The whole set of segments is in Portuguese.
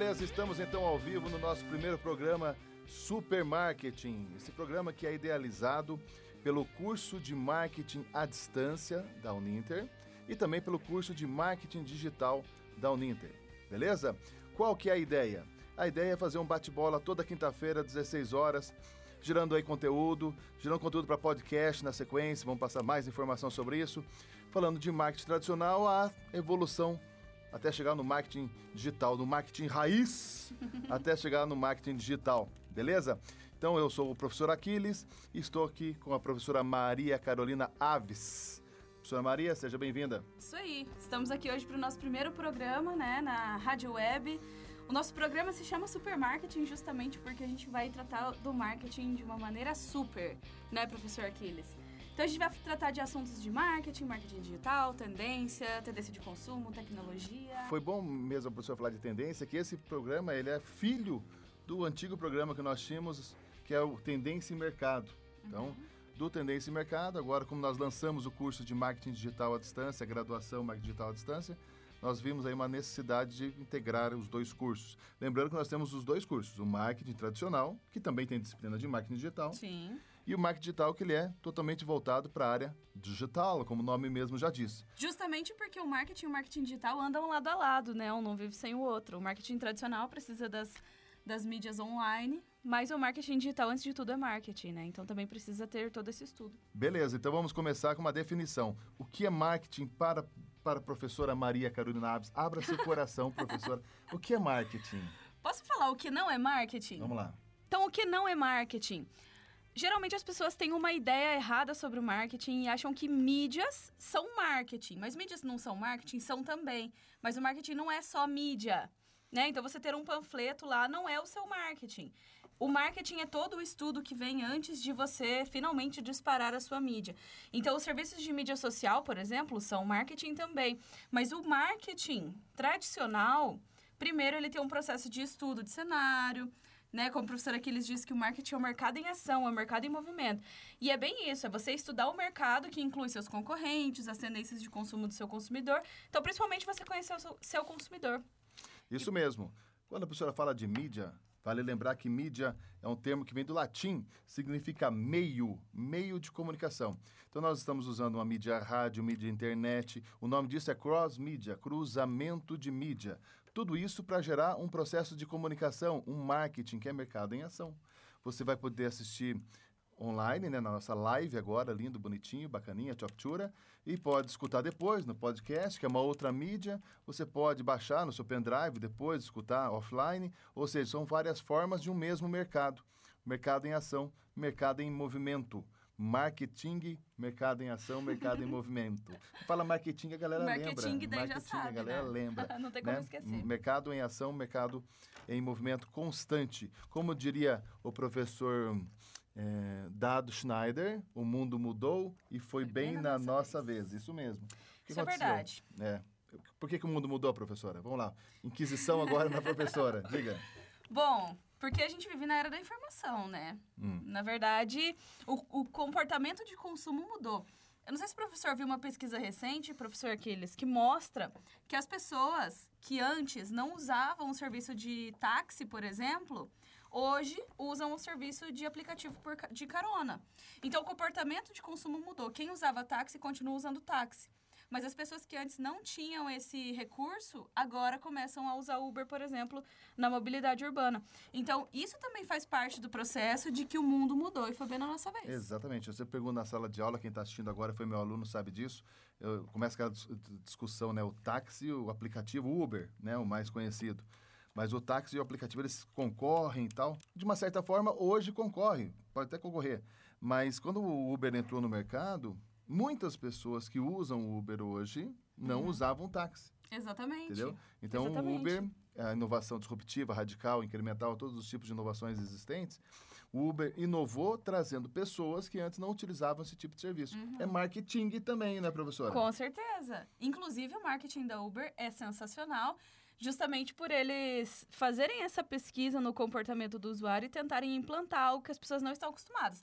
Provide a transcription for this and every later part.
Beleza, estamos então ao vivo no nosso primeiro programa Supermarketing. Esse programa que é idealizado pelo curso de marketing à distância da Uninter e também pelo curso de marketing digital da Uninter. Beleza? Qual que é a ideia? A ideia é fazer um bate-bola toda quinta-feira, 16 horas, gerando aí conteúdo, gerando conteúdo para podcast na sequência, vamos passar mais informação sobre isso, falando de marketing tradicional à evolução até chegar no marketing digital, no marketing raiz, até chegar no marketing digital, beleza? Então eu sou o professor Aquiles e estou aqui com a professora Maria Carolina Aves. Professora Maria, seja bem-vinda. Isso aí, estamos aqui hoje para o nosso primeiro programa, né, na Rádio Web. O nosso programa se chama Supermarketing justamente porque a gente vai tratar do marketing de uma maneira super, né, professor Aquiles? Então a gente vai tratar de assuntos de marketing, marketing digital, tendência, tendência de consumo, tecnologia. Foi bom mesmo a professora falar de tendência, que esse programa ele é filho do antigo programa que nós tínhamos, que é o Tendência e Mercado. Então, uhum. do Tendência e Mercado, agora como nós lançamos o curso de Marketing Digital à Distância, graduação Marketing Digital à Distância, nós vimos aí uma necessidade de integrar os dois cursos. Lembrando que nós temos os dois cursos, o marketing tradicional, que também tem disciplina de marketing digital. Sim. E o marketing digital, que ele é totalmente voltado para a área digital, como o nome mesmo já diz. Justamente porque o marketing e o marketing digital andam lado a lado, né? Um não vive sem o outro. O marketing tradicional precisa das, das mídias online, mas o marketing digital, antes de tudo, é marketing, né? Então também precisa ter todo esse estudo. Beleza, então vamos começar com uma definição. O que é marketing para para a professora Maria Carolina Aves. Abra seu coração, professora. O que é marketing? Posso falar o que não é marketing? Vamos lá. Então, o que não é marketing? Geralmente as pessoas têm uma ideia errada sobre o marketing e acham que mídias são marketing. Mas mídias não são marketing? São também. Mas o marketing não é só mídia. Né? Então, você ter um panfleto lá não é o seu marketing. O marketing é todo o estudo que vem antes de você finalmente disparar a sua mídia. Então, os serviços de mídia social, por exemplo, são marketing também. Mas o marketing tradicional, primeiro ele tem um processo de estudo de cenário, né? Como o professor Aquiles disse que o marketing é um mercado em ação, é um mercado em movimento. E é bem isso, é você estudar o mercado que inclui seus concorrentes, as tendências de consumo do seu consumidor. Então, principalmente você conhecer o seu, seu consumidor. Isso mesmo. Quando a professora fala de mídia, vale lembrar que mídia é um termo que vem do latim, significa meio, meio de comunicação. Então nós estamos usando uma mídia rádio, mídia internet, o nome disso é cross-mídia, cruzamento de mídia. Tudo isso para gerar um processo de comunicação, um marketing que é mercado em ação. Você vai poder assistir online, né, na nossa live agora, lindo, bonitinho, bacaninha, Choptura, e pode escutar depois no podcast, que é uma outra mídia. Você pode baixar no seu pendrive depois, escutar offline, ou seja, são várias formas de um mesmo mercado. Mercado em ação, mercado em movimento. Marketing, mercado em ação, mercado em movimento. Fala marketing, a galera marketing, lembra. Daí marketing, já sabe, a galera né? lembra. Não tem como né? esquecer. Mercado em ação, mercado em movimento constante. Como diria o professor é, Dado Schneider, o mundo mudou e foi, foi bem, bem, na, nossa, nossa vez. vez. Isso mesmo. Isso é verdade. É. Por que, que o mundo mudou, professora? Vamos lá. Inquisição agora na professora. Diga. Bom, porque a gente vive na era da informação, né? Hum. Na verdade, o, o comportamento de consumo mudou. Eu não sei se o professor viu uma pesquisa recente, professor Aquiles, que mostra que as pessoas que antes não usavam o serviço de táxi, por exemplo, hoje usam o serviço de aplicativo por, de carona. Então, o comportamento de consumo mudou. Quem usava táxi continua usando táxi. Mas as pessoas que antes não tinham esse recurso, agora começam a usar Uber, por exemplo, na mobilidade urbana. Então, isso também faz parte do processo de que o mundo mudou e foi bem na nossa vez. Exatamente. Você pergunta na sala de aula, quem está assistindo agora foi meu aluno, sabe disso. Eu, começa aquela discussão, né? O táxi, o aplicativo Uber, né? O mais conhecido. Mas o táxi e o aplicativo, eles concorrem e tal. De uma certa forma, hoje concorre, pode até concorrer. Mas quando o Uber entrou no mercado, muitas pessoas que usam o Uber hoje não uhum. usavam táxi. Exatamente. Entendeu? Então, Exatamente. o Uber, a inovação disruptiva, radical, incremental, todos os tipos de inovações existentes, o Uber inovou trazendo pessoas que antes não utilizavam esse tipo de serviço. Uhum. É marketing também, né, professora? Com certeza. Inclusive, o marketing da Uber é sensacional, justamente por eles fazerem essa pesquisa no comportamento do usuário e tentarem implantar algo que as pessoas não estão acostumadas.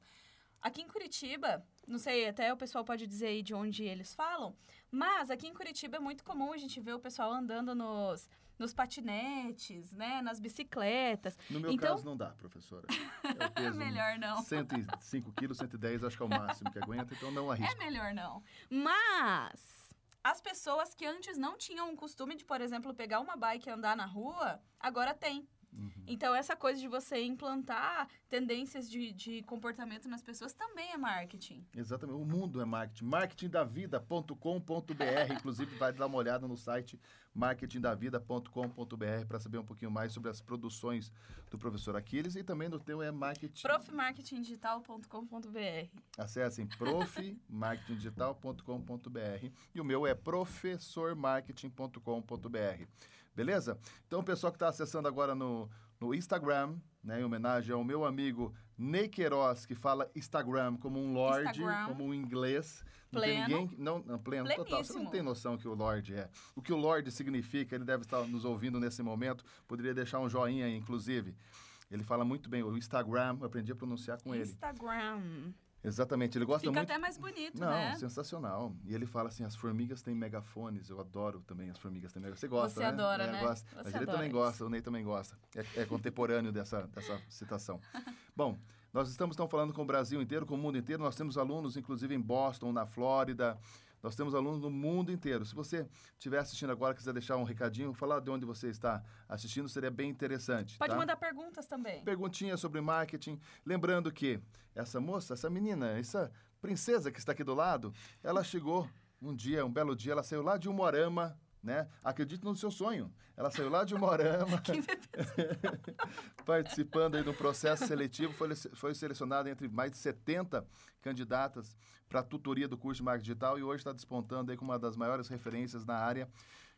Aqui em Curitiba, não sei, até o pessoal pode dizer aí de onde eles falam, mas aqui em Curitiba é muito comum a gente ver o pessoal andando nos, nos patinetes, né, nas bicicletas. No meu Então- caso não dá, professora. É peso Melhor não. 105 quilos, 110 acho que é o máximo que aguenta, então não É arrisco. melhor não. Mas as pessoas que antes não tinham o costume de, por exemplo, pegar uma bike e andar na rua, agora tem. Uhum. Então, essa coisa de você implantar tendências de, de comportamento nas pessoas também é marketing. Exatamente. O mundo é marketing. marketingdavida.com.br. Inclusive, vai dar uma olhada no site marketingdavida.com.br para saber um pouquinho mais sobre as produções do professor Aquiles e também no teu é marketing. profmarketingdigital.com.br. Acessem profmarketingdigital.com.br e o meu é professormarketing.com.br. Beleza? Então, o pessoal que está acessando agora no, no Instagram, né, em homenagem ao meu amigo Ney Queiroz, que fala Instagram como um lord, Instagram. como um inglês. Não tem Pleno. ninguém. Não, não, pleno, total. Você não Pleníssimo. tem noção que o Lorde é. O que o Lorde significa, ele deve estar nos ouvindo nesse momento. Poderia deixar um joinha aí, inclusive. Ele fala muito bem. O Instagram, eu aprendi a pronunciar com ele. Instagram. Exatamente, ele gosta Fica muito. até mais bonito, Não, né? sensacional. E ele fala assim: as formigas têm megafones. Eu adoro também as formigas têm megafones. Você gosta, Você né? adora, É, né? gosta. Você Mas ele também isso. gosta, o Ney também gosta. É, é contemporâneo dessa, dessa citação. Bom, nós estamos então falando com o Brasil inteiro, com o mundo inteiro. Nós temos alunos, inclusive, em Boston, na Flórida. Nós temos alunos no mundo inteiro. Se você estiver assistindo agora, quiser deixar um recadinho, falar de onde você está assistindo, seria bem interessante. Pode tá? mandar perguntas também. perguntinha sobre marketing. Lembrando que essa moça, essa menina, essa princesa que está aqui do lado, ela chegou um dia, um belo dia, ela saiu lá de Umorama, né? Acredite no seu sonho. Ela saiu lá de Umorama, participando aí do processo seletivo, foi, foi selecionada entre mais de 70 candidatas para a tutoria do curso de marketing digital e hoje está despontando aí como uma das maiores referências na área,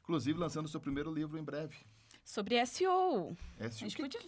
inclusive lançando seu primeiro livro em breve. Sobre SEO. É A gente podia...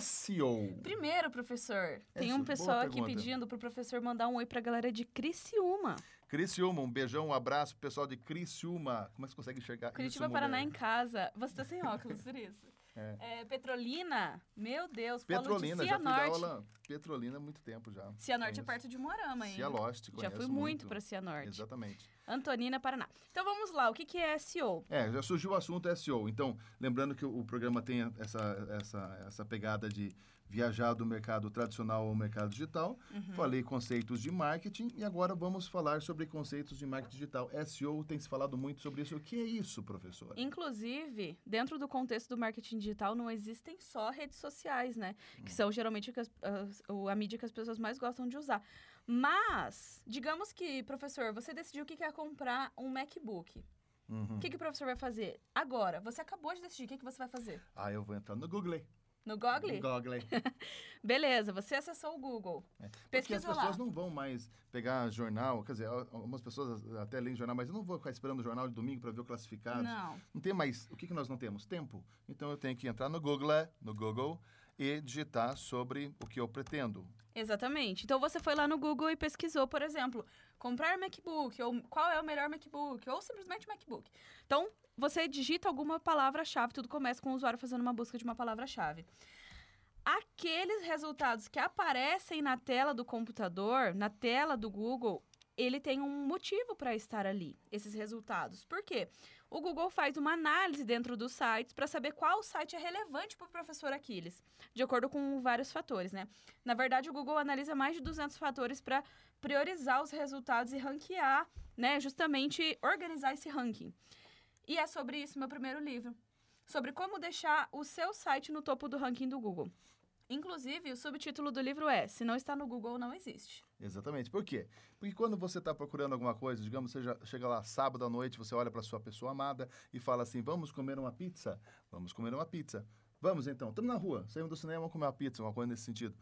SEO. Primeiro, professor, tem Essa- um pessoal aqui pedindo pro professor mandar um oi pra galera de Criciúma. Criciúma, um beijão, um abraço pro pessoal de Criciúma. Como é que você consegue enxergar isso, Paraná em casa. Você tá sem óculos, por isso. É. É, Petrolina, meu Deus, Petrolina, de já fui dar aula Petrolina há muito tempo já. Cianorte é perto de Morama, hein? Cialoste, Já fui muito pra Cianorte. Exatamente. Antonina, Paraná. Então vamos lá, o que, que é SEO? É, já surgiu o assunto SEO. Então, lembrando que o, o programa tem essa, essa, essa pegada de viajar do mercado tradicional ao mercado digital. Uhum. Falei conceitos de marketing e agora vamos falar sobre conceitos de marketing digital. SEO tem se falado muito sobre isso. O que é isso, professora? Inclusive, dentro do contexto do marketing digital, não existem só redes sociais, né? Que são geralmente as- o- a mídia que as pessoas mais gostam de usar. Mas, digamos que, professor, você decidiu que quer comprar um MacBook. Uhum. O que, que o professor vai fazer? Agora, você acabou de decidir, o que, que você vai fazer? Ah, eu vou entrar no Google. No Google? No Google. Beleza, você acessou o Google. Porque as Pesquisa pessoas lá. não vão mais pegar jornal, quer dizer, al- algumas pessoas até leem jornal, mas eu não vou ficar esperando o jornal de domingo para ver o classificado. Não. Não tem mais. O que, que nós não temos? Tempo. Então eu tenho que entrar no Google, no Google e digitar sobre o que eu pretendo. Exatamente. Então você foi lá no Google e pesquisou, por exemplo, comprar MacBook, ou qual é o melhor MacBook, ou simplesmente MacBook. Então, você digita alguma palavra-chave, tudo começa com o usuário fazendo uma busca de uma palavra-chave. Aqueles resultados que aparecem na tela do computador, na tela do Google, ele tem um motivo para estar ali, esses resultados. Por quê? O Google faz uma análise dentro dos sites para saber qual site é relevante para o professor Aquiles, de acordo com vários fatores, né? Na verdade, o Google analisa mais de 200 fatores para priorizar os resultados e ranquear, né? Justamente organizar esse ranking. E é sobre isso meu primeiro livro. Sobre como deixar o seu site no topo do ranking do Google. Inclusive, o subtítulo do livro é Se não está no Google, não existe. Exatamente. Por quê? Porque quando você está procurando alguma coisa, digamos, você já chega lá sábado à noite, você olha para sua pessoa amada e fala assim: vamos comer uma pizza? Vamos comer uma pizza. Vamos então, estamos na rua, saímos do cinema, vamos comer uma pizza, uma coisa nesse sentido.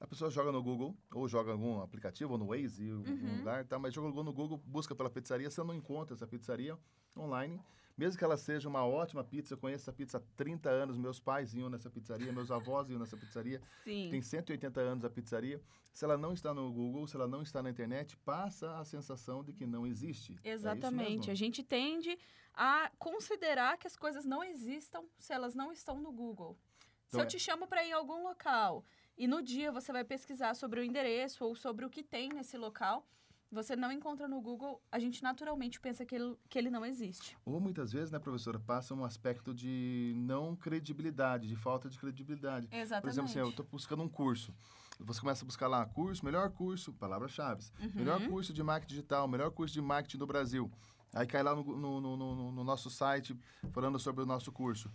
A pessoa joga no Google, ou joga em algum aplicativo, ou no Waze, em algum Uhum. lugar, tá? mas joga no Google, busca pela pizzaria, você não encontra essa pizzaria online. Mesmo que ela seja uma ótima pizza, eu conheço essa pizza há 30 anos, meus pais iam nessa pizzaria, meus avós iam nessa pizzaria, Sim. tem 180 anos a pizzaria. Se ela não está no Google, se ela não está na internet, passa a sensação de que não existe. É Exatamente. a mesmo? gente tende a considerar que as coisas não existam se elas não estão no Google. Se Então eu é- te chamo para ir em algum local e no dia você vai pesquisar sobre o endereço ou sobre o que tem nesse local, você não encontra no Google, a gente naturalmente pensa que ele, que ele não existe. Ou muitas vezes, né, professora, passa um aspecto de não credibilidade, de falta de credibilidade. Exatamente. Por exemplo, assim, eu estou buscando um curso. Você começa a buscar lá, curso, melhor curso, palavras-chave. Uhum. Melhor curso de marketing digital, melhor curso de marketing do Brasil. Aí cai lá no, no, no, no, no nosso site falando sobre o nosso curso.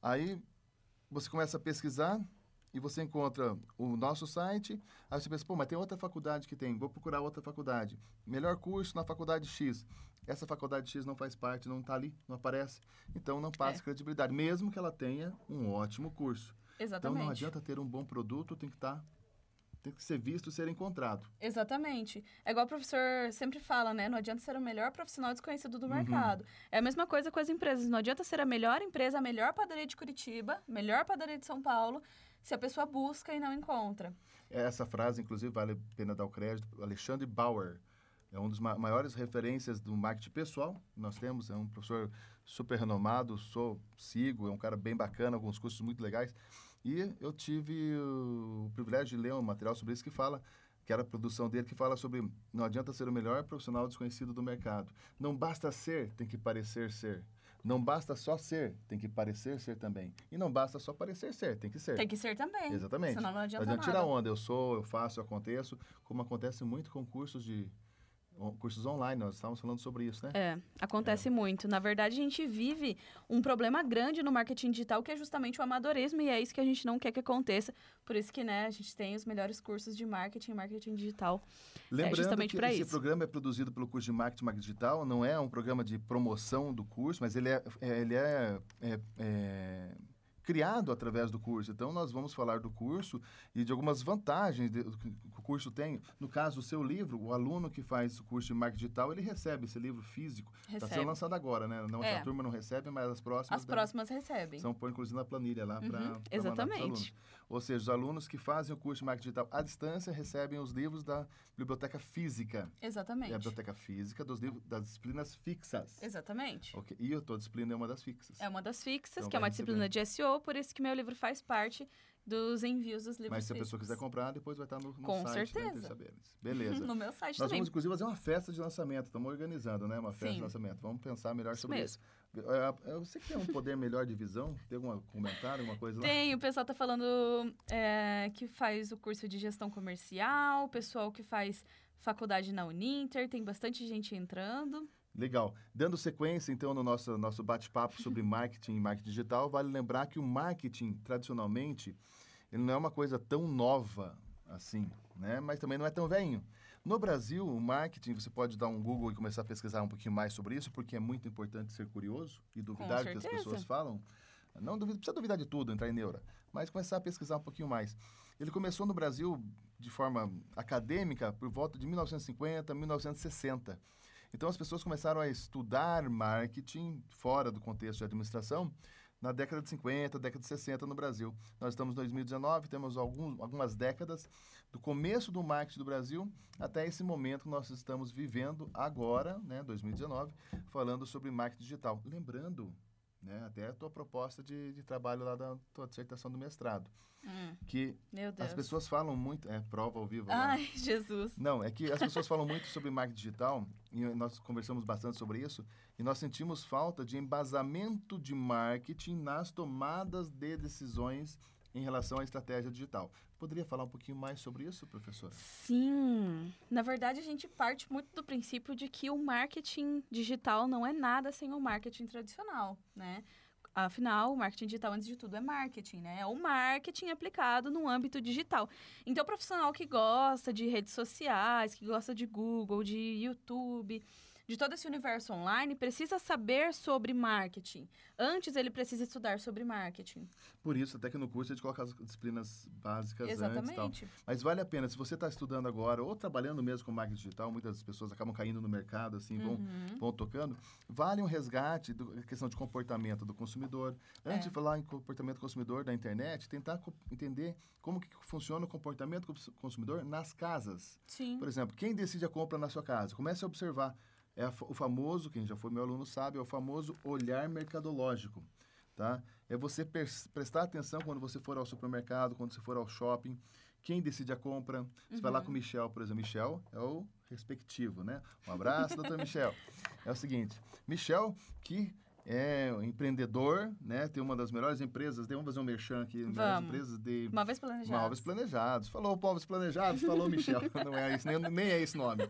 Aí você começa a pesquisar e você encontra o nosso site. Aí você pensa, pô, mas tem outra faculdade que tem, vou procurar outra faculdade. Melhor curso na faculdade X. Essa faculdade X não faz parte, não está ali, não aparece. Então não passa É. credibilidade, mesmo que ela tenha um ótimo curso. Exatamente. Então não adianta ter um bom produto, tem que estar. tem que ser visto ser encontrado. Exatamente. É igual o professor sempre fala, né? Não adianta ser o melhor profissional desconhecido Uhum. do mercado. É a mesma coisa com as empresas. Não adianta ser a melhor empresa, a melhor padaria de Curitiba, melhor padaria de São Paulo, se a pessoa busca e não encontra. Essa frase, inclusive, vale a pena dar o crédito. Alexandre Bauer é um dos ma maiores referências do marketing pessoal nós temos. É um professor super renomado, sou, sigo, é um cara bem bacana, alguns cursos muito legais. E eu tive o privilégio de ler um material sobre isso que fala, que era a produção dele, que fala sobre não adianta ser o melhor profissional desconhecido do mercado. Não basta ser, tem que parecer ser. Não basta só ser, tem que parecer ser também. E não basta só parecer ser, tem que ser. Tem que ser também. Exatamente. Senão não adianta tirar nada. onda. Eu sou, eu faço, eu aconteço, como acontece muito com cursos de cursos online. Nós estávamos falando sobre isso, né? É, acontece muito. Na verdade, a gente vive um problema grande no marketing digital, que é justamente o amadorismo, e é isso que a gente não quer que aconteça. Por isso que, né, a gente tem os melhores cursos de marketing e marketing digital. Lembrando justamente que esse isso. programa é produzido pelo curso de marketing marketing digital. Não é um programa de promoção do curso, mas ele é, é- ele é, é- é criado através do curso. Então, nós vamos falar do curso e de algumas vantagens de- que o curso tem. No caso, o seu livro, o aluno que faz o curso de marketing digital, ele recebe esse livro físico. Está sendo lançado agora, né? Não, É. A turma não recebe, mas as próximas... As devem- próximas recebem. São pôr, inclusive, na planilha lá para Uhum, exatamente. Ou seja, os alunos que fazem o curso de marketing digital à distância recebem os livros da biblioteca física. Exatamente. a biblioteca física dos livros das disciplinas fixas. Exatamente. Ok, E a tua disciplina é uma das fixas. É uma das fixas, Então que é uma disciplina de SEO, por isso que meu livro faz parte dos envios dos livros Mas se a pessoa quiser comprar, depois vai estar no, no Com site né, certeza. saberes. Beleza. No meu site Nós também. vamos, inclusive, fazer uma festa de lançamento. Estamos organizando, né? Uma festa Sim. de lançamento. Vamos pensar melhor Isso sobre mesmo. isso. É, Você que tem um poder melhor de visão? Tem algum comentário, alguma coisa lá? Tem, o pessoal tá falando é, que faz o curso de gestão comercial, o pessoal que faz faculdade na Uninter, tem bastante gente entrando. Legal. Dando sequência, então, no nosso, nosso bate-papo sobre marketing e marketing digital, vale lembrar que o marketing, tradicionalmente, ele não é uma coisa tão nova assim, né? Mas também não é tão velho. No Brasil, o marketing, você pode dar um Google e começar a pesquisar um pouquinho mais sobre isso, porque é muito importante ser curioso e duvidar do que as pessoas falam. Não duvido, precisa duvidar de tudo, entrar em neura, mas começar a pesquisar um pouquinho mais. Ele começou no Brasil de forma acadêmica por volta de 1950, 1960. Então as pessoas começaram a estudar marketing fora do contexto de administração na década de 50, década de 60 no Brasil. Nós estamos em 2019, temos alguns, algumas décadas do começo do marketing do Brasil até esse momento que nós estamos vivendo agora, né, 2019, falando sobre marketing digital. Lembrando, né, até a tua proposta de, de trabalho lá da tua dissertação do mestrado, Hum, que meu Deus. as pessoas falam muito, é prova ao vivo. Ai, Jesus. Não, é que as pessoas falam muito sobre marketing digital, e nós conversamos bastante sobre isso, e nós sentimos falta de embasamento de marketing nas tomadas de decisões em relação à estratégia digital. Poderia falar um pouquinho mais sobre isso, professora? Sim. Na verdade, a gente parte muito do princípio de que o marketing digital não é nada sem o marketing tradicional, né? Afinal, o marketing digital, antes de tudo, é marketing, né? É o marketing aplicado no âmbito digital. Então, o profissional que gosta de redes sociais, que gosta de Google, de YouTube, de todo esse universo online, precisa saber sobre marketing. Antes, ele precisa estudar sobre marketing. Por isso, até que no curso a gente coloca as disciplinas básicas antes e tal. Exatamente. Mas vale a pena, se você está estudando agora ou trabalhando mesmo com marketing digital, muitas pessoas acabam caindo no mercado, assim, vão, Uhum. vão tocando, vale um resgate da questão de comportamento do consumidor. Antes É. de falar em comportamento do consumidor da internet, tentar co- entender como que funciona o comportamento do cons- consumidor nas casas. Sim. Por exemplo, quem decide a compra na sua casa? Comece a observar. É o famoso, quem já foi meu aluno sabe, é o famoso olhar mercadológico. tá? É você prestar atenção quando você for ao supermercado, quando você for ao shopping. Quem decide a compra? Você vai lá Uhum. com o Michel, por exemplo. Michel é o respectivo, né? Um abraço, doutor Michel. É o seguinte, Michel, que é um empreendedor, né? Tem uma das melhores empresas, vamos fazer um merchan aqui, melhores Vamos. empresas de Móveis planejados. Móveis planejados. Falou móveis planejados, falou Michel. Não é isso, nem, nem é esse nome.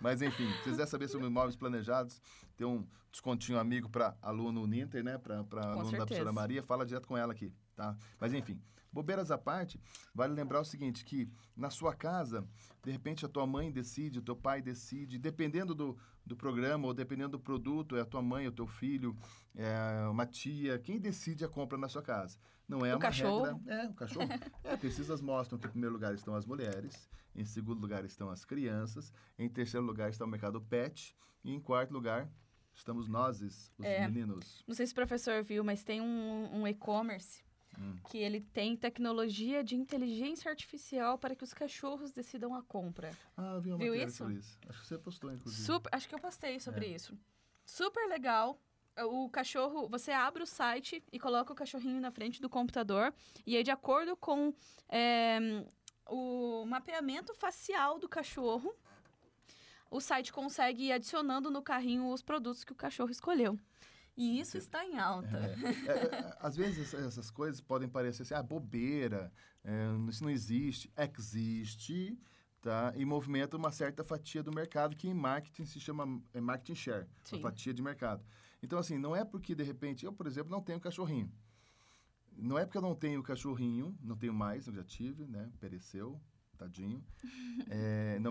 Mas enfim, se quiser saber sobre móveis planejados, tem um descontinho amigo para aluno Uninter, né? Para aluno da certeza. professora Maria, fala direto com ela aqui, tá? Mas enfim, bobeiras à parte, vale lembrar o seguinte, que na sua casa, de repente a tua mãe decide, o teu pai decide, dependendo do, do programa ou dependendo do produto, é a tua mãe, o teu filho, é uma tia, quem decide a compra na sua casa. Não é O uma cachorro. regra. É, o cachorro. É, pesquisas mostram que em primeiro lugar estão as mulheres, em segundo lugar estão as crianças, em terceiro lugar está o mercado pet e em quarto lugar estamos nós, os É. meninos. Não sei se o professor viu, mas tem um, um e-commerce Hum. que ele tem tecnologia de inteligência artificial para que os cachorros decidam a compra. Ah, eu vi uma Viu isso? sobre isso. Acho que você postou, inclusive. Super, acho que eu postei sobre É. isso. Super legal. O cachorro, você abre o site e coloca o cachorrinho na frente do computador e aí de acordo com é, o mapeamento facial do cachorro, o site consegue ir adicionando no carrinho os produtos que o cachorro escolheu. E isso está em alta. É, é, é, às vezes essa- essas coisas podem parecer assim, ah, bobeira, é, isso não existe. Existe, tá? E movimenta uma certa fatia do mercado que em marketing se chama é marketing share, Sim. uma fatia de mercado. Então, assim, não é porque, de repente, eu, por exemplo, não tenho cachorrinho. Não é porque eu não tenho cachorrinho, não tenho mais, eu já tive, né? Pereceu, tadinho.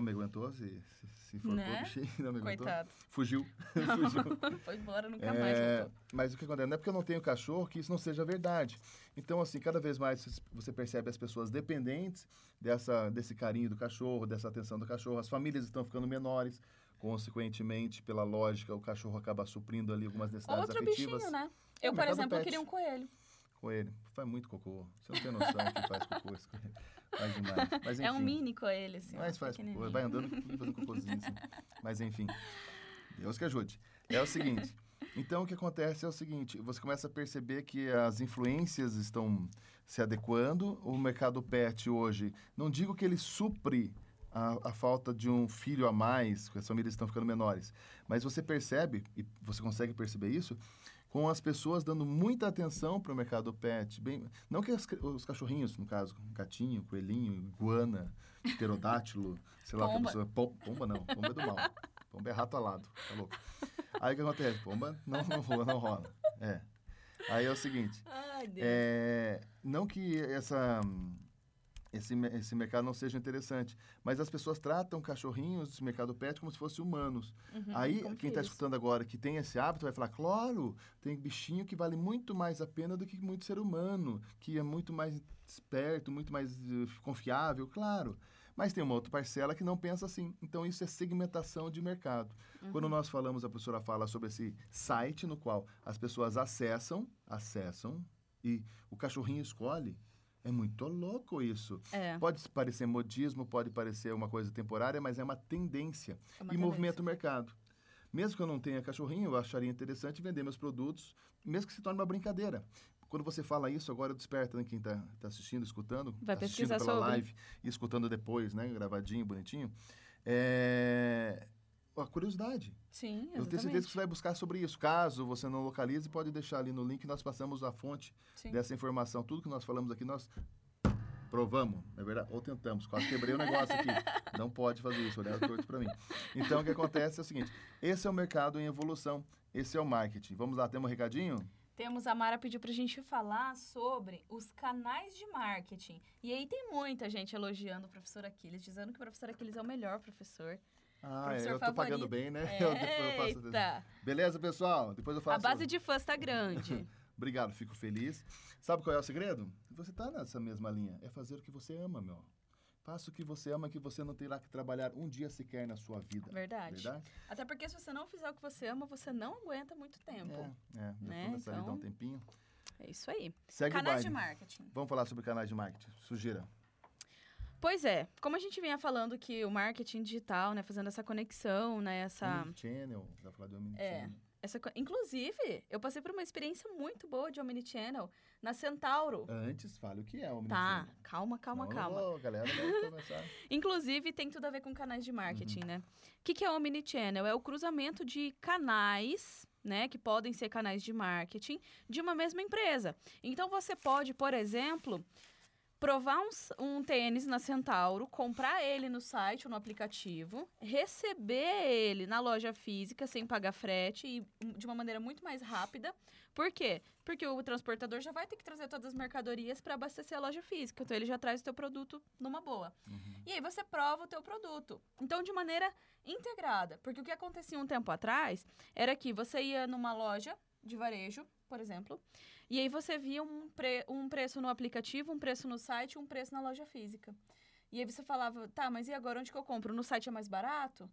É, não me aguentou, se, se, se enforcou Né? o bichinho, não me aguentou. Coitado. Fugiu, fugiu. Foi embora, nunca mais É, voltou. mas o que acontece? Não é porque eu não tenho cachorro que isso não seja verdade. Então, assim, cada vez mais você percebe as pessoas dependentes dessa, desse carinho do cachorro, dessa atenção do cachorro. As famílias estão ficando menores. Consequentemente, pela lógica, o cachorro acaba suprindo ali algumas necessidades Outro afetivas. bichinho, né? É, Eu, por mercado exemplo, pet. queria um coelho. Coelho. Faz muito cocô. Você não tem noção que faz cocô esse coelho. Faz demais. Mas, enfim, É um mini coelho, assim. Mas faz, vai andando fazendo cocôzinho assim. Mas enfim, Deus que ajude. É o seguinte, então o que acontece é o seguinte, você começa a perceber que as influências estão se adequando, o mercado pet hoje, não digo que ele supre a, a falta de um filho a mais, que as famílias estão ficando menores, mas você percebe, e você consegue perceber isso, com as pessoas dando muita atenção para o mercado pet. Bem, não que as os cachorrinhos, no caso, gatinho, coelhinho, iguana, pterodátilo, sei lá Pomba. pessoa... Pom- Pomba não, pomba é do mal. Pomba é rato alado, tá louco. Aí o que acontece? Pomba não, não rola, não rola. É. Aí é o seguinte, Ai, Deus. é, não que essa, esse, esse mercado não seja interessante, mas as pessoas tratam cachorrinhos desse mercado pet como se fossem humanos. Uhum, Aí, quem que está é escutando agora que tem esse hábito vai falar, claro, tem bichinho que vale muito mais a pena do que muito ser humano, que é muito mais esperto, muito mais eh, confiável, claro. Mas tem uma outra parcela que não pensa assim. Então, isso é segmentação de mercado. Quando nós falamos, a professora fala sobre esse site no qual as pessoas acessam, acessam, e o cachorrinho escolhe. É muito louco isso. É, Pode parecer modismo, pode parecer uma coisa temporária, mas é uma tendência é uma e movimenta o mercado. Mesmo que eu não tenha cachorrinho, eu acharia interessante vender meus produtos, mesmo que se torne uma brincadeira. Quando você fala isso, agora desperta né, quem está assistindo, escutando, Vai assistindo pesquisar pela sobre. live e escutando depois, né, gravadinho, bonitinho. É... A curiosidade. Sim, Eu tenho certeza que você vai buscar sobre isso. Caso você não localize, pode deixar ali no link, nós passamos a fonte Sim. dessa informação. Tudo que nós falamos aqui, nós provamos, é verdade? Ou tentamos. Quase quebrei o negócio aqui. Não pode fazer isso, olha torto para mim. Então, o que acontece é o seguinte. Esse é o mercado em evolução. Esse é o marketing. Vamos lá, temos um recadinho? Temos a Mara pediu pra gente falar sobre os canais de marketing. E aí tem muita gente elogiando o professor Aquiles, dizendo que o professor Aquiles é o melhor professor. Ah, eu tô pagando favorito. bem, né? Eu, depois eu faço-! Beleza, pessoal? Depois eu faço. A base de fãs tá grande. Obrigado, fico feliz. Sabe qual é o segredo? Você tá nessa mesma linha. É fazer o que você ama, meu. Faça o que você ama, que você não terá que trabalhar um dia sequer na sua vida. Verdade. Verdade? Até porque se você não fizer o que você ama, você não aguenta muito tempo. É, é. Né? Vida dá um Então- tempinho. É, isso aí. Segue Canais de marketing. Vamos falar sobre canais de marketing. Sugira. Pois é, como a gente vinha falando que o marketing digital, né, fazendo essa conexão, né, essa... Omnichannel. Vai falar de É. Omnichannel. Essa, co- inclusive, eu passei por uma experiência muito boa de Omnichannel na Centauro. Antes, fale o que é Tá, Omnichannel. calma, calma, Não, calma. ô, galera começar. Inclusive, tem tudo a ver com canais de marketing, Uhum. né? O que, que é Omnichannel? É o cruzamento de canais, né? Que podem ser canais de marketing de uma mesma empresa. Então, você pode, por exemplo, provar um, um tênis na Centauro, comprar ele no site ou no aplicativo, receber ele na loja física sem pagar frete e hum, de uma maneira muito mais rápida. Por quê? Porque o transportador já vai ter que trazer todas as mercadorias para abastecer a loja física. Então, ele já traz o teu produto numa boa. Uhum. E aí você prova o teu produto. Então, de maneira integrada. Porque o que acontecia um tempo atrás era que você ia numa loja de varejo, por exemplo, e aí você via um, pre- um preço no aplicativo, um preço no site um preço na loja física. E aí você falava, tá, mas e agora onde que eu compro? No site é mais barato?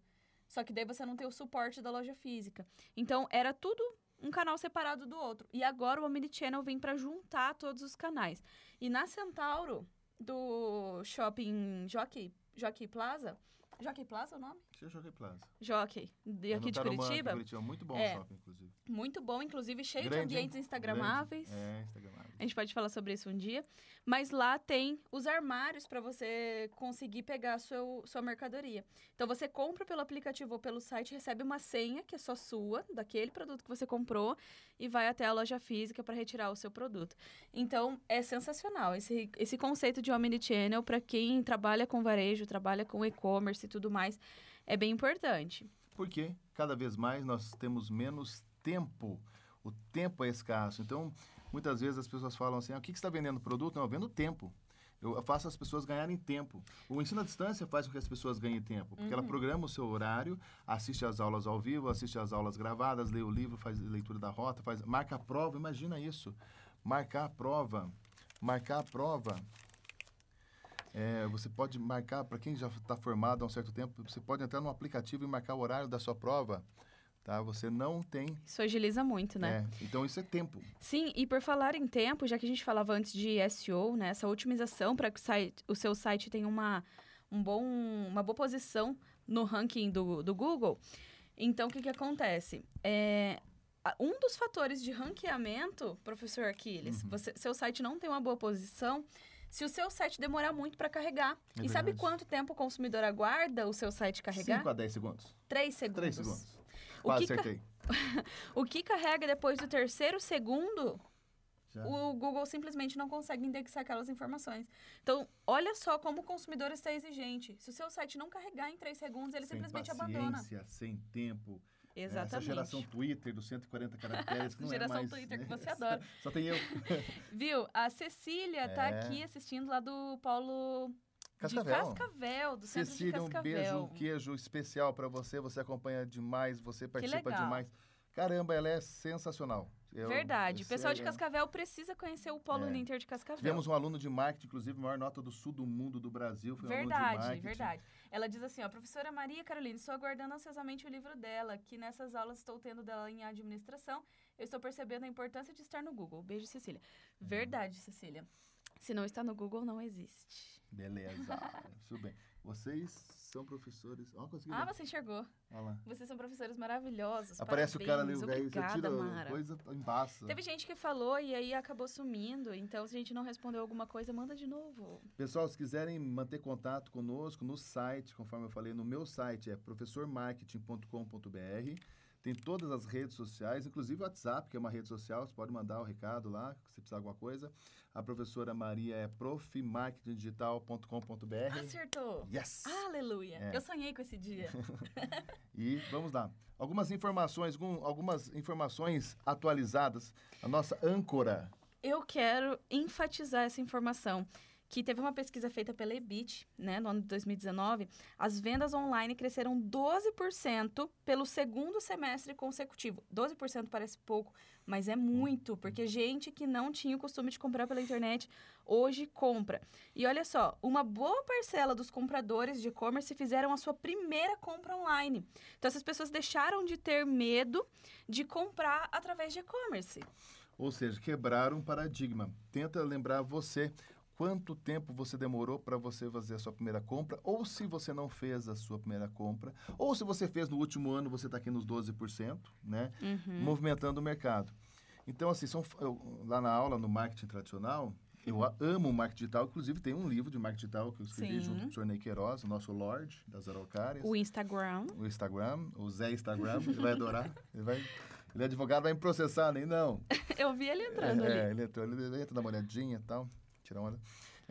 Só que daí você não tem o suporte da loja física. Então, era tudo um canal separado do outro. E agora o Omnichannel vem para juntar todos os canais. E na Centauro, do shopping Jockey, Jockey Plaza, Jockey Plaza é o nome? Deixa eu jogar Plaza. Jockey, de É aqui no de Curitiba. Curitiba. Muito bom É. o shopping, inclusive. Muito bom, inclusive cheio Grande, de ambientes instagramáveis. Grande. É, instagramável. A gente pode falar sobre isso um dia. Mas lá tem os armários para você conseguir pegar a seu, sua mercadoria. Então você compra pelo aplicativo ou pelo site, recebe uma senha que é só sua, daquele produto que você comprou, e vai até a loja física para retirar o seu produto. Então é sensacional esse, esse conceito de omnichannel para quem trabalha com varejo, trabalha com e-commerce e tudo mais. É bem importante. Porque cada vez mais nós temos menos tempo. O tempo é escasso. Então, muitas vezes as pessoas falam assim: ah, o que que você está vendendo produto? Não, eu vendo tempo. Eu faço as pessoas ganharem tempo. O ensino à distância faz com que as pessoas ganhem tempo, porque ela programa o seu horário, assiste às aulas ao vivo, assiste às aulas gravadas, lê o livro, faz leitura da rota, faz, marca a prova. Imagina isso. Marcar a prova. Marcar a prova. É, você pode marcar, para quem já está formado há um certo tempo, você pode entrar no aplicativo e marcar o horário da sua prova. Tá? Você não tem. Isso agiliza muito, né? é, então, isso é tempo. Sim, e por falar em tempo, já que a gente falava antes de SEO, né, essa otimização para que o, site, o seu site tenha uma, um bom, uma boa posição no ranking do, do Google, então o que, que acontece? É, um dos fatores de ranqueamento, professor Aquiles, Uhum. você, seu site não tem uma boa posição se o seu site demorar muito para carregar. É e sabe verdade. quanto tempo o consumidor aguarda o seu site carregar? 5 a 10 segundos. Três segundos. 3 segundos. O Quase que ca- acertei. O que carrega depois do terceiro segundo Já. o Google simplesmente não consegue indexar aquelas informações. Então, olha só como o consumidor está exigente. Se o seu site não carregar em 3 segundos, ele sem simplesmente paciência, abandona. sem tempo. Exatamente. Essa geração Twitter dos 140 caracteres. não Geração é mais, Twitter né? que você adora. Só tem eu. Viu? A Cecília tá É. aqui assistindo lá do Paulo Cascavel. de Cascavel, do centro Cecília, de um beijo, um queijo especial para você. Você acompanha demais, você participa demais. Caramba, ela é sensacional. Eu- Verdade. O pessoal de é- Cascavel precisa conhecer o Polo É. Uninter de Cascavel. Tivemos um aluno de marketing, inclusive, maior nota do sul do mundo do Brasil. Foi um Verdade, marketing. verdade. Ela diz assim, ó, professora Maria Carolina, estou aguardando ansiosamente o livro dela, que nessas aulas estou tendo dela em administração. Eu estou percebendo a importância de estar no Google. Beijo, Cecília. Uhum. Verdade, Cecília. Se não está no Google, não existe. Beleza. Tudo bem. Vocês são professores. Ó, Ah, ver. você enxergou. Olha lá. Vocês são professores maravilhosos. Aparece o cara ali, parabéns. o velho, você tira Mara. coisa, embaça. Teve gente que falou e aí acabou sumindo. Então, se a gente não respondeu alguma coisa, manda de novo. Pessoal, se quiserem manter contato conosco no site, conforme eu falei, no meu site é professormarketing.com.br. Tem todas as redes sociais, inclusive o WhatsApp, que é uma rede social, você pode mandar o recado lá, se precisar de alguma coisa. A professora Maria é profmarketingdigital.com.br. Acertou. Yes! Aleluia. É. Eu sonhei com esse dia. E vamos lá. Algumas informações, algum- algumas informações atualizadas. A nossa âncora. Eu quero enfatizar essa informação. Que teve uma pesquisa feita pela Ebit, né, no ano de 2019, as vendas online cresceram 12% pelo segundo semestre consecutivo. 12% parece pouco, mas é muito, porque gente que não tinha o costume de comprar pela internet hoje compra. E olha só, uma boa parcela dos compradores de e-commerce fizeram a sua primeira compra online. Então essas pessoas deixaram de ter medo de comprar através de e-commerce. Ou seja, quebrar um paradigma. Tenta lembrar você quanto tempo você demorou para você fazer a sua primeira compra, ou se você não fez a sua primeira compra, ou se você fez no último ano, você está aqui nos 12%, né? Uhum. Movimentando o mercado. Então, assim, são, eu, lá na aula, no marketing tradicional, eu amo o marketing digital. Inclusive, tem um livro de marketing digital que eu escrevi Sim. junto com o Sr. Ney Queiroz, o nosso Lorde das Araucárias. O Instagram. O Instagram, o Zé Instagram, ele vai adorar. Ele, vai, ele é advogado, vai me processar, nem não. Eu vi ele entrando é, ali. ele entrou, ele entra, dá uma olhadinha e tal, tirar.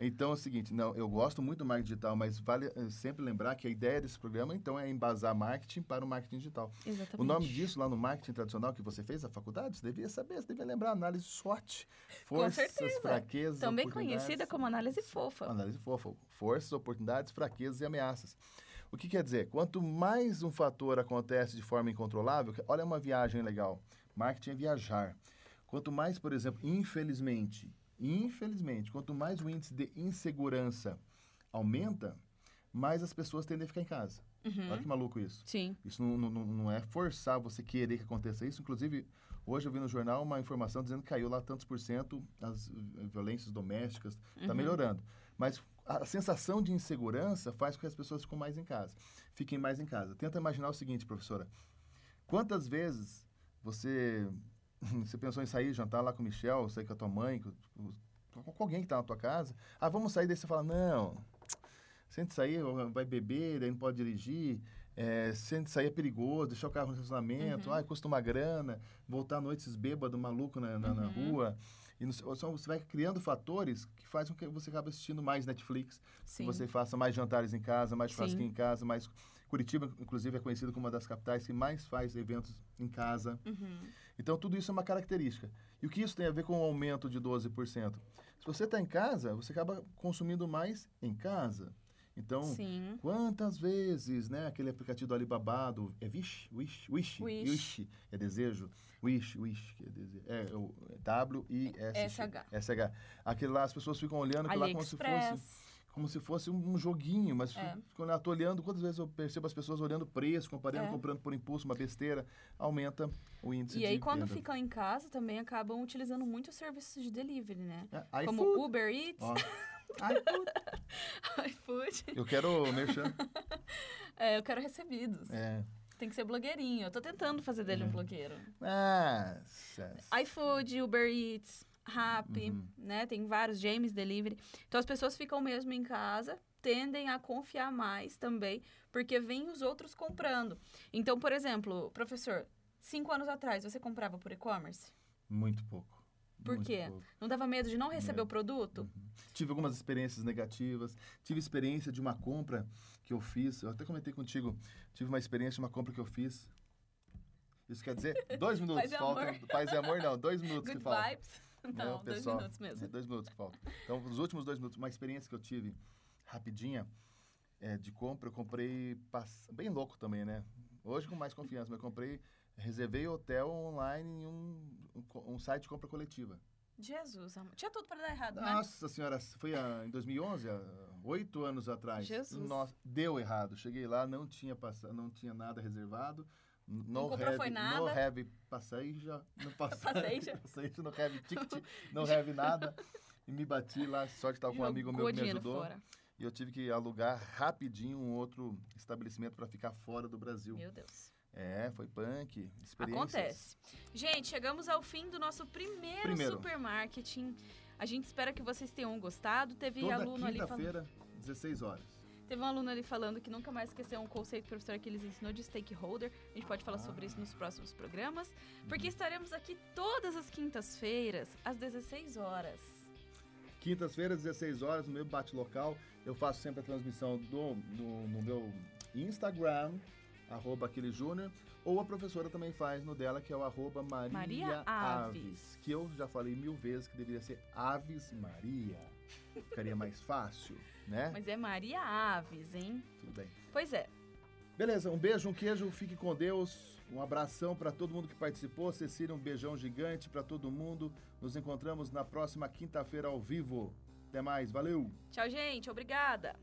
Então é o seguinte, não, eu gosto muito do marketing digital, mas vale eh, sempre lembrar que a ideia desse programa, então, é embasar marketing para o marketing digital. Exatamente. O nome disso lá no marketing tradicional que você fez, a faculdade, você devia saber, você devia lembrar, análise SWOT. Forças, certeza. fraquezas, Também conhecida como análise fofa. Análise fofa. Forças, oportunidades, fraquezas e ameaças. O que quer dizer? Quanto mais um fator acontece de forma incontrolável, olha uma viagem legal. Marketing é viajar. Quanto mais, por exemplo, infelizmente, infelizmente, quanto mais o índice de insegurança aumenta, mais as pessoas tendem a ficar em casa. Uhum. Olha que maluco isso. Sim. Isso não, não, não é forçar você querer que aconteça isso. Inclusive, hoje eu vi no jornal uma informação dizendo que caiu lá tantos por cento as violências domésticas. Está Uhum. melhorando. Mas a sensação de insegurança faz com que as pessoas fiquem mais em casa. Fiquem mais em casa. Tenta imaginar o seguinte, professora. Quantas vezes você, você pensou em sair, jantar lá com o Michel, sair com a tua mãe, com, com- com alguém que está na tua casa? Ah, vamos sair, daí você fala, não, se a gente sair, vai beber, daí não pode dirigir. É, se a gente sair é perigoso, deixar o carro no estacionamento, Uhum. ai, custa uma grana, voltar à noite esses bêbados, maluco na, na, na Uhum. rua. E seja, você vai criando fatores que fazem com que você acabe assistindo mais Netflix, Sim. que você faça mais jantares em casa, mais churrasquinho em casa, mais... Curitiba, inclusive, é conhecido como uma das capitais que mais faz eventos em casa. Uhum. Então, tudo isso é uma característica. E o que isso tem a ver com o aumento de 12%? Se você está em casa, você acaba consumindo mais em casa. Então, Sim. quantas vezes, né, aquele aplicativo do Alibaba, do, é Wish? Wish? Wish? Wish. é desejo. Wish, Wish, que é desejo. É o W-I-S. SH. SH. Aquele lá, as pessoas ficam olhando aquilo lá como se fosse. Como se fosse um joguinho, mas É. quando eu tô olhando, quantas vezes eu percebo as pessoas olhando preço, comparando, É. comprando por impulso, uma besteira, aumenta o índice E aí, quando venda. ficam em casa, também acabam utilizando muito os serviços de delivery, né? É, Como iFood. Uber Eats, Ó. iFood. iFood. Eu quero merchan. É, eu quero recebidos. É. Tem que ser blogueirinho. Eu tô tentando fazer dele um blogueiro. Nossa. iFood, Uber Eats, Rappi, Uhum. né? Tem vários, James Delivery. Então as pessoas ficam mesmo em casa, tendem a confiar mais também, porque vem os outros comprando. Então, por exemplo, professor, cinco anos atrás você comprava por e-commerce? Muito pouco. Por Muito quê? pouco. Não dava medo de não receber Medo. o produto? Uhum. Tive algumas experiências negativas. Tive experiência de uma compra que eu fiz. Eu até comentei contigo. Tive uma experiência de uma compra que eu fiz. Isso quer dizer dois minutos. Faltam. Paz e amor, não. Dois minutos Good que faltam. Não, Né, dois pessoal? minutos mesmo. É, dois minutos que faltam. Então, os últimos dois minutos, uma experiência que eu tive rapidinha é, de compra, eu comprei pass... bem louco também, né? Hoje com mais confiança, mas eu comprei, reservei hotel online em um, um, um site de compra coletiva. Jesus, amor. Tinha tudo para dar errado, né? Nossa senhora, foi ah, em 2011, há oito anos atrás. Jesus. Nossa, deu errado. Cheguei lá, não tinha passa... não tinha nada reservado. N- No comprou have, foi No nada. have passeja, no passeja, Passeja. no have ticket, no have nada. E me bati lá, sorte estava com um amigo meu que me ajudou. fora. E eu tive que alugar rapidinho um outro estabelecimento para ficar fora do Brasil. Meu Deus. É, foi punk. Acontece. Gente, chegamos ao fim do nosso primeiro, Primeiro. supermarketing. A gente espera que vocês tenham gostado. Teve Toda aluno ali falando. quinta-feira, 16 horas. Teve um aluno ali falando que nunca mais esqueceu um conceito que professor Aquiles ensinou de stakeholder. A gente pode falar sobre isso nos próximos programas. Porque estaremos aqui todas as quintas-feiras, às 16 horas. Quintas-feiras, 16 horas, no meu bate local. Eu faço sempre a transmissão do, do- no meu Instagram, arroba Aquiles Júnior, ou a professora também faz no dela, que é o arroba Maria, Maria Aves. Aves. Que eu já falei mil vezes que deveria ser Aves Maria. Ficaria mais fácil, né? Mas é Maria Aves, hein? Tudo bem. Pois é. Beleza, um beijo, um queijo, fique com Deus. Um abração para todo mundo que participou. Cecília, um beijão gigante para todo mundo. Nos encontramos na próxima quinta-feira ao vivo. Até mais, valeu! Tchau, gente. Obrigada.